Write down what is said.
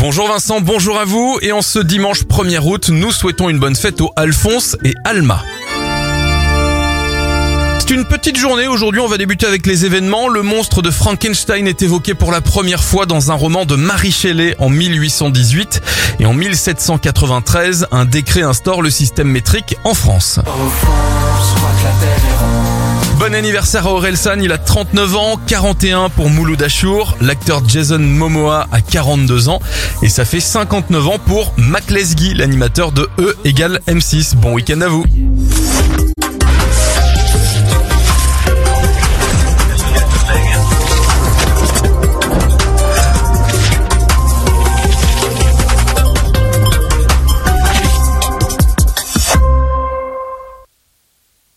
Bonjour Vincent, bonjour à vous. Et en ce dimanche 1er août, nous souhaitons une bonne fête aux Alphonse et Alma. C'est une petite journée. Aujourd'hui, on va débuter avec les événements. Le monstre de Frankenstein est évoqué pour la première fois dans un roman de Marie Shelley en 1818. Et en 1793, un décret instaure le système métrique en France. Bon anniversaire à Orelsan, il a 39 ans, 41 pour Mouloud Achour, l'acteur Jason Momoa a 42 ans. Et ça fait 59 ans pour Mac Lesguy, l'animateur de E égale M6. Bon week-end à vous